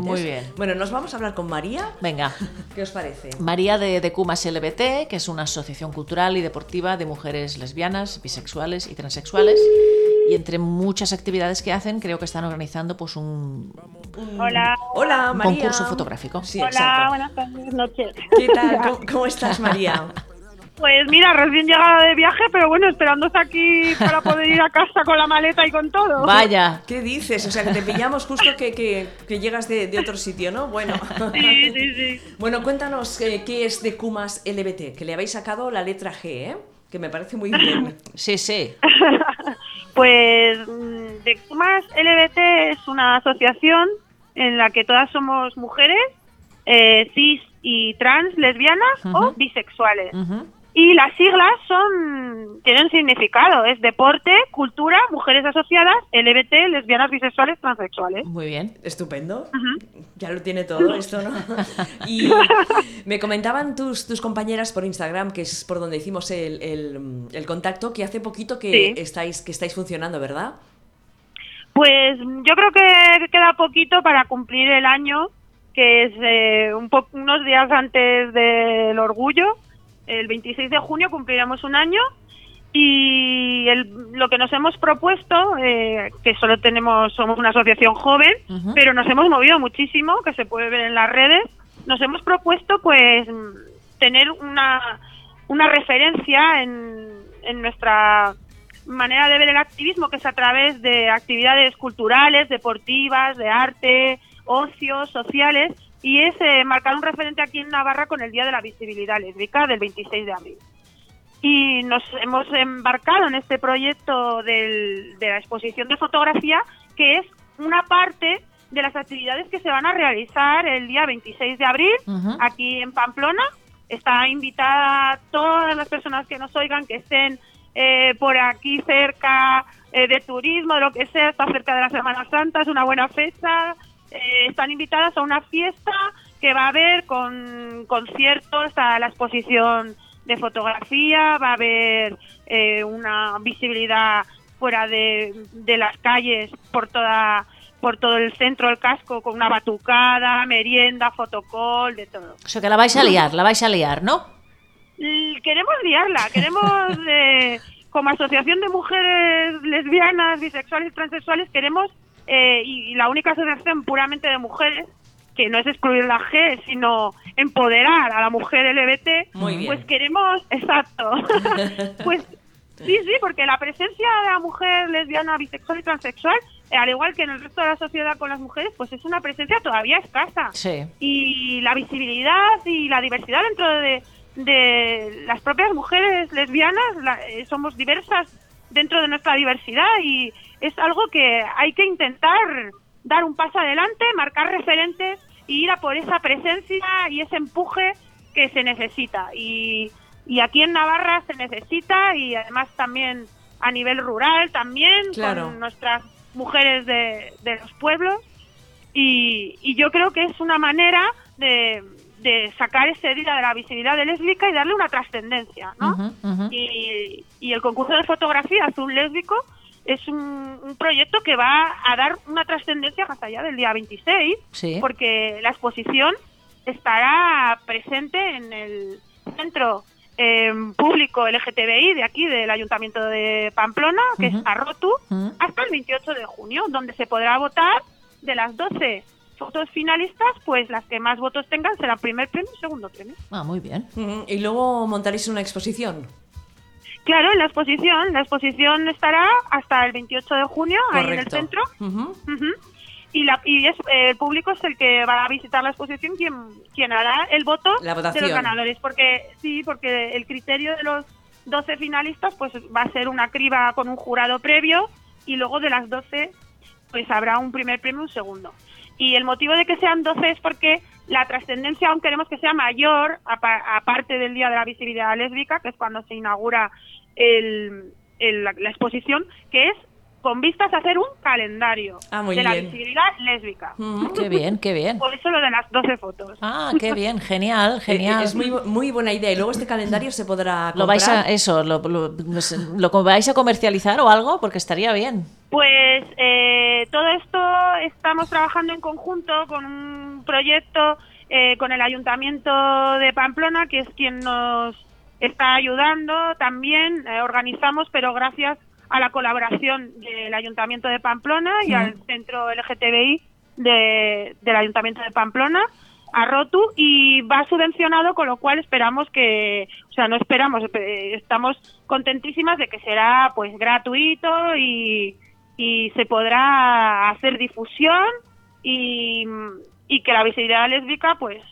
Muy bien. Bueno, nos vamos a hablar con María. Venga. ¿Qué os parece? María de, de Cumas LBT, que es una asociación cultural y deportiva de mujeres lesbianas, bisexuales y transexuales. Y entre muchas actividades que hacen, creo que están organizando pues un, Hola. Hola, un María. concurso fotográfico. Sí, Hola, exacto. buenas tardes, noches. ¿Qué tal? ¿Cómo, cómo estás, María? Pues mira, recién llegada de viaje, pero bueno, esperándoos aquí para poder ir a casa con la maleta y con todo. Vaya. ¿Qué dices? O sea, que te pillamos justo que, que- que llegas de, de otro sitio, ¿no? Bueno. Sí, sí, sí. Bueno, cuéntanos eh, qué es de Kumas LBT, que le habéis sacado la letra G, ¿eh? Que me parece muy bien. Sí, sí. Pues mm, de Kumas LBT es una asociación en la que todas somos mujeres, eh, cis y trans, lesbianas o bisexuales. Ujú. Y las siglas son tienen significado, es deporte, cultura, mujeres asociadas, LGBT, lesbianas, bisexuales, transexuales. Muy bien. Estupendo. Ya lo tiene todo esto, ¿no? Y me comentaban tus, tus compañeras por Instagram, que es por donde hicimos el, el- el contacto, que hace poquito que, Sí. estáis, que estáis funcionando, ¿verdad? Pues yo creo que queda poquito para cumplir el año, que es eh, un po- unos días antes del orgullo. El 26 de junio cumpliremos un año y el- lo que nos hemos propuesto, eh, que solo tenemos, somos una asociación joven, pero nos hemos movido muchísimo, que se puede ver en las redes. Nos hemos propuesto, pues, tener una, una referencia en, en nuestra manera de ver el activismo, que es a través de actividades culturales, deportivas, de arte, ocio, sociales, y es eh, marcar un referente aquí en Navarra con el Día de la Visibilidad Lésbica del 26 de abril y nos hemos embarcado en este proyecto del- de la exposición de fotografía, que es una parte de las actividades que se van a realizar el día 26 de abril aquí en Pamplona. Está invitada todas las personas que nos oigan, que estén eh, por aquí cerca eh, de turismo, de lo que sea, está cerca de la Semana Santa, es una buena fecha. Eh, están invitadas a una fiesta que va a haber con conciertos, a la exposición de fotografía, va a haber eh, una visibilidad fuera de, de las calles por toda por todo el centro del casco con una batucada, merienda, fotocall, de todo. O sea que la vais a liar, la vais a liar, ¿no? Queremos liarla, queremos, eh, como asociación de mujeres lesbianas, bisexuales y transexuales, queremos, eh, y, y la única asociación puramente de mujeres, que no es excluir la G, sino empoderar a la mujer Muy bien. pues queremos, exacto, pues sí, sí, porque la presencia de la mujer lesbiana, bisexual y transexual, eh, al igual que en el resto de la sociedad con las mujeres, pues es una presencia todavía escasa Sí. y la visibilidad y la diversidad dentro de, de las propias mujeres lesbianas, la- eh, somos diversas dentro de nuestra diversidad y es algo que hay que intentar dar un paso adelante, marcar referentes y ir a por esa presencia y ese empuje que se necesita. Y, y aquí en Navarra se necesita y además también a nivel rural también Claro. con nuestras mujeres de, de los pueblos y, y yo creo que es una manera de, de sacar ese día de la visibilidad de lésbica y darle una trascendencia, ¿no? Y, y el concurso de fotografía Azul Lésbico es un, un proyecto que va a dar una trascendencia más allá del día 26, Sí. porque la exposición estará presente en el centro eh, público LGTBI de aquí, del Ayuntamiento de Pamplona, que Ujú. es Arrotu, hasta el 28 de junio, donde se podrá votar de las 12 fotos finalistas, pues las que más votos tengan será primer premio y segundo premio. Ah, muy bien. Y luego montaréis una exposición. Claro, en la exposición, la exposición estará hasta el 28 de junio ahí en el centro. Y, la, y es, eh, el público es el que va a visitar la exposición quien, quien hará el voto La de votación. los ganadores. Porque sí, porque el criterio de los 12 finalistas pues va a ser una criba con un jurado previo y luego de las 12 pues habrá un primer premio y un segundo. Y el motivo de que sean 12 es porque la trascendencia aún queremos que sea mayor, apa- aparte del Día de la Visibilidad Lésbica, que es cuando se inaugura el- el- la, la exposición, que es con vistas a hacer un calendario Ah, muy de la visibilidad lésbica. Ujú. Qué bien, qué bien. Por eso lo de las 12 fotos. Ah, qué bien, genial, Eh, genial. Es muy, muy buena idea. Y luego este calendario se podrá ¿Lo vais a, eso, lo, lo- ¿lo vais a comercializar o algo? Porque estaría bien. Pues eh, todo esto estamos trabajando en conjunto con un proyecto eh, con el Ayuntamiento de Pamplona, que es quien nos está ayudando también, eh, organizamos, pero gracias a la colaboración del Ayuntamiento de Pamplona y al Centro LGTBI de, del Ayuntamiento de Pamplona a Rotu y va subvencionado, con lo cual esperamos que, o sea, no esperamos, eh, estamos contentísimas de que será pues gratuito y, y se podrá hacer difusión y, y que la visibilidad lésbica pues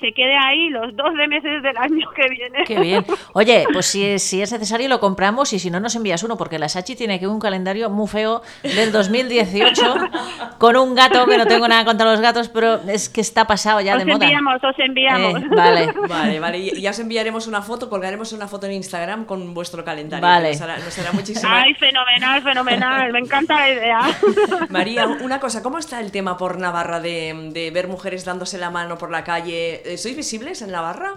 se quede ahí los 12 meses del año que viene. Qué bien. Oye, pues si, si es necesario lo compramos y si no nos envías uno, porque la Sachi tiene que un calendario muy feo del 2018 con un gato, que no tengo nada contra los gatos, pero es que está pasado ya os de moda. enviamos, os enviamos. Eh, vale. Vale, vale. Y ya os enviaremos una foto, colgaremos una foto en Instagram con vuestro calendario. Vale. Nos hará, nos hará muchísima... Ay, fenomenal, fenomenal, me encanta la idea. María, una cosa, ¿cómo está el tema por Navarra de, de ver mujeres dándose la mano por la calle? Eh, ¿Sois visibles en Navarra?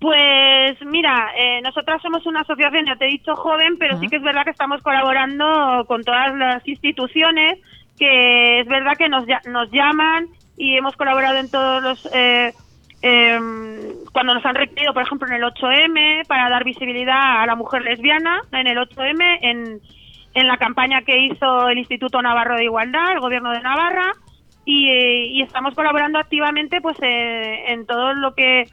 Pues mira, eh, nosotras somos una asociación, ya te he dicho joven, pero sí que es verdad que estamos colaborando con todas las instituciones, que es verdad que nos, nos llaman y hemos colaborado en todos los... eh, em, cuando nos han requerido, por ejemplo, en el 8M, para dar visibilidad a la mujer lesbiana, en el 8M, en, en la campaña que hizo el Instituto Navarro de Igualdad, el Gobierno de Navarra, y, eh, y estamos colaborando activamente pues eh, en todo lo que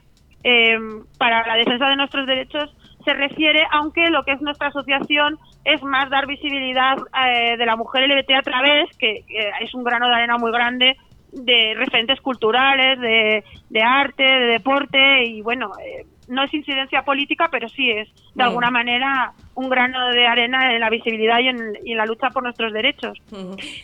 eh, para la defensa de nuestros derechos se refiere, aunque lo que es nuestra asociación es más dar visibilidad eh, de la mujer LGBT a través, que, que es un grano de arena muy grande, de referentes culturales, de, de arte, de deporte, y bueno, eh, no es incidencia política, pero sí es de alguna manera un grano de arena en la visibilidad y en, y en la lucha por nuestros derechos.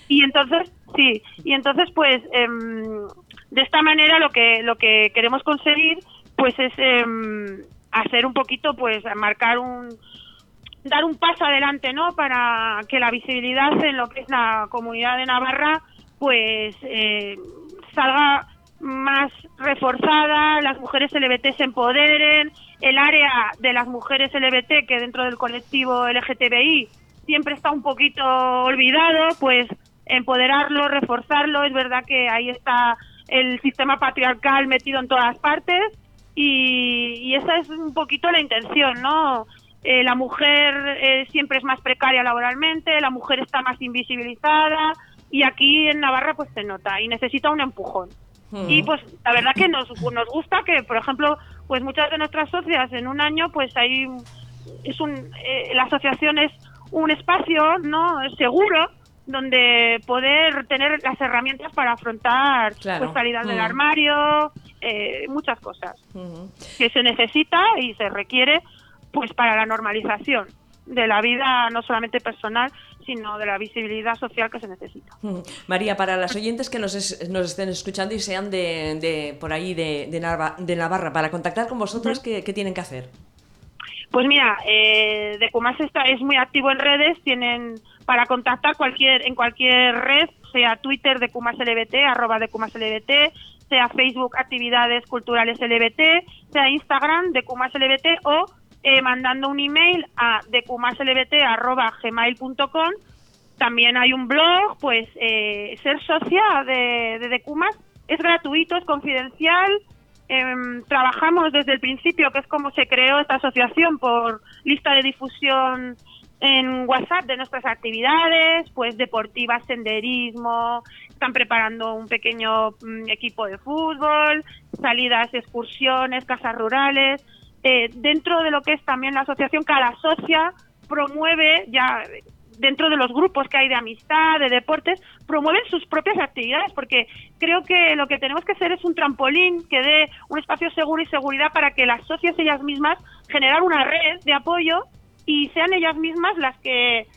Y entonces, sí, y entonces pues em, de esta manera lo que lo que queremos conseguir pues es em, hacer un poquito pues marcar un dar un paso adelante, ¿no? Para que la visibilidad en lo que es la comunidad de Navarra pues eh, salga más reforzada, las mujeres LGBT se empoderen, el área de las mujeres LGBT que dentro del colectivo LGTBI siempre está un poquito olvidado, pues empoderarlo, reforzarlo, es verdad que ahí está el sistema patriarcal metido en todas partes y, y esa es un poquito la intención, ¿no? Eh, la mujer eh, siempre es más precaria laboralmente, la mujer está más invisibilizada y aquí en Navarra pues se nota y necesita un empujón. Ujú. Y pues la verdad que nos, nos gusta que, por ejemplo, pues muchas de nuestras socias en un año pues hay es un eh, la asociación es un espacio no seguro donde poder tener las herramientas para afrontar Claro. pues salida del Mm. armario eh, muchas cosas Ujú. que se necesita y se requiere pues para la normalización de la vida no solamente personal sino de la visibilidad social que se necesita Ujú. María, para las oyentes que nos, es- nos estén escuchando y sean de, de por ahí de, de Navarra, para contactar con vosotros, ¿qué, qué tienen que hacer? Pues mira, eh, Decumas está, es muy activo en redes, tienen para contactar cualquier en cualquier red, sea Twitter Decumas LBT, arroba Decumas LBT, sea Facebook Actividades Culturales LBT, sea Instagram Decumas LBT o eh, mandando un email a decumaslbt arroba gmail.com. También hay un blog, pues eh, ser socia de, de Decumas es gratuito, es confidencial, Em, trabajamos desde el principio, que es como se creó esta asociación, por lista de difusión en WhatsApp de nuestras actividades, pues deportivas, senderismo, están preparando un pequeño mm, equipo de fútbol, salidas, excursiones, casas rurales. Eh, dentro de lo que es también la asociación, cada socia promueve ya dentro de los grupos que hay de amistad, de deportes, promueven sus propias actividades, porque creo que lo que tenemos que hacer es un trampolín que dé un espacio seguro y seguridad para que las socias ellas mismas generar una red de apoyo y sean ellas mismas las que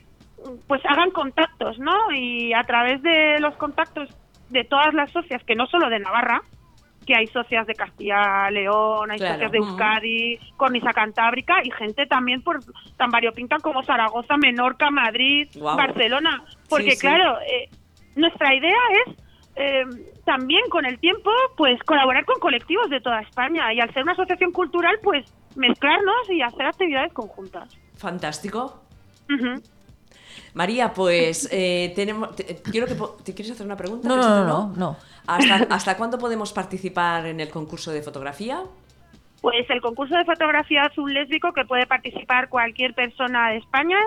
pues hagan contactos, ¿no? Y a través de los contactos de todas las socias, que no solo de Navarra, que hay socias de Castilla León, hay Claro. socias de. Euskadi, Cornisa Cantábrica y gente también por tan variopinta como Zaragoza, Menorca, Madrid. Barcelona. Porque Sí, sí. claro, eh, nuestra idea es eh, también con el tiempo pues colaborar con colectivos de toda España y al ser una asociación cultural pues mezclarnos y hacer actividades conjuntas. Fantástico. María, pues eh, tenemos. te- quiero que po- ¿Te quieres hacer una pregunta? No, no, no, no, no. ¿Hasta, ¿Hasta cuándo podemos participar en el concurso de fotografía? Pues el concurso de fotografía azul lésbico que puede participar cualquier persona de España,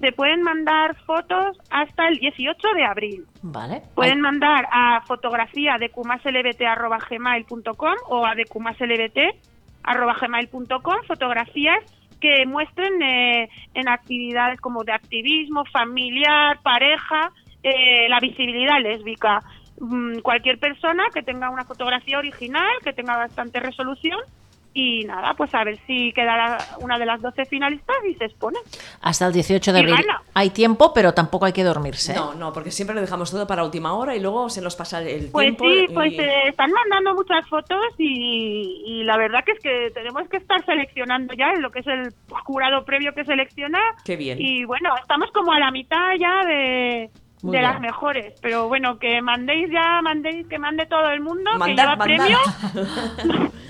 se pueden mandar fotos hasta el 18 de abril. Vale. Pueden mandar a fotografía de cumaslbt.gmail.com o a de cumaslbt.gmail.com fotografías que muestren eh, en actividades como de activismo, familiar, pareja, eh, la visibilidad lésbica. Mm, cualquier persona que tenga una fotografía original, que tenga bastante resolución y nada, pues a ver si quedará una de las 12 finalistas y se expone. Hasta el 18 de y abril. gana. Hay tiempo, pero tampoco hay que dormirse. No, no, porque siempre lo dejamos todo para última hora y luego se nos pasa el Pues tiempo. sí, y- pues eh, están mandando muchas fotos y, y la verdad que es que tenemos que estar seleccionando ya en lo que es el jurado previo que selecciona. Qué bien. Y bueno, estamos como a la mitad ya de, Muy de bien. las mejores. Pero bueno, que mandéis ya, mandéis, que mande todo el mundo, Mandad, que lleva mandad. premio.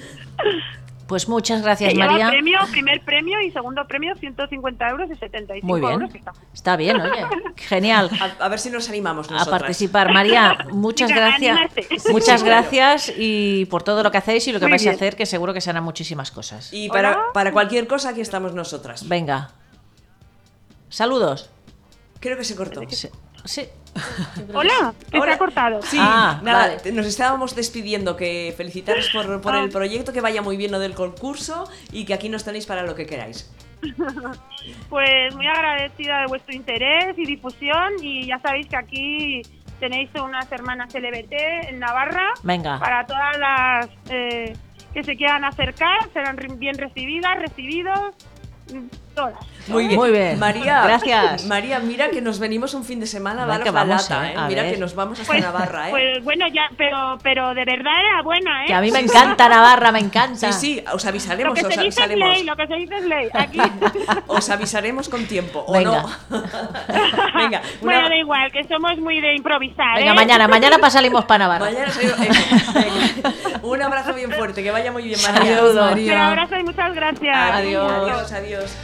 Pues muchas gracias, María. premio, primer premio y segundo premio 150 euros y 75 Muy bien. euros. está- Está bien, oye. Genial. A, a ver si nos animamos A nosotras. participar. María, muchas gracias. animarse. Muchas gracias y por todo lo que hacéis y lo que Muy vais a hacer, que seguro que serán muchísimas cosas. Y para, Hola. para cualquier cosa aquí estamos nosotras. Venga. Saludos. Creo que se cortó. Sí. Hola, que se Ahora- ha cortado. Sí, Ah, nada, vale. nos estábamos despidiendo, que felicitaros por, por Ah. el proyecto, que vaya muy bien lo del concurso y que aquí nos tenéis para lo que queráis. Pues muy agradecida de vuestro interés y difusión y ya sabéis que aquí tenéis unas hermanas LGBT en Navarra Venga. para todas las eh, que se quieran acercar, serán bien recibidas, recibidos, todas. Muy bien. Muy bien. María, Gracias. María, mira que nos venimos un fin de semana a que la vamos, lata, eh, ¿eh? a Mira ver. que nos vamos hasta Pues, Navarra, ¿eh? pues bueno, ya, pero pero de verdad era buena, ¿eh? Que a mí me encanta Navarra, me encanta. Sí, sí, os lo avisaremos, que os se dice es ley, lo que se dice es ley. Aquí. Os avisaremos con tiempo, ¿o Venga. no? Venga, una- bueno, da igual, que somos muy de improvisar. Venga, ¿eh? mañana, mañana pa- salimos para Navarra. Mañana salimos- venga. Un abrazo bien fuerte, que vaya muy bien, María. Saludos. Un abrazo y muchas gracias. Adiós, adiós.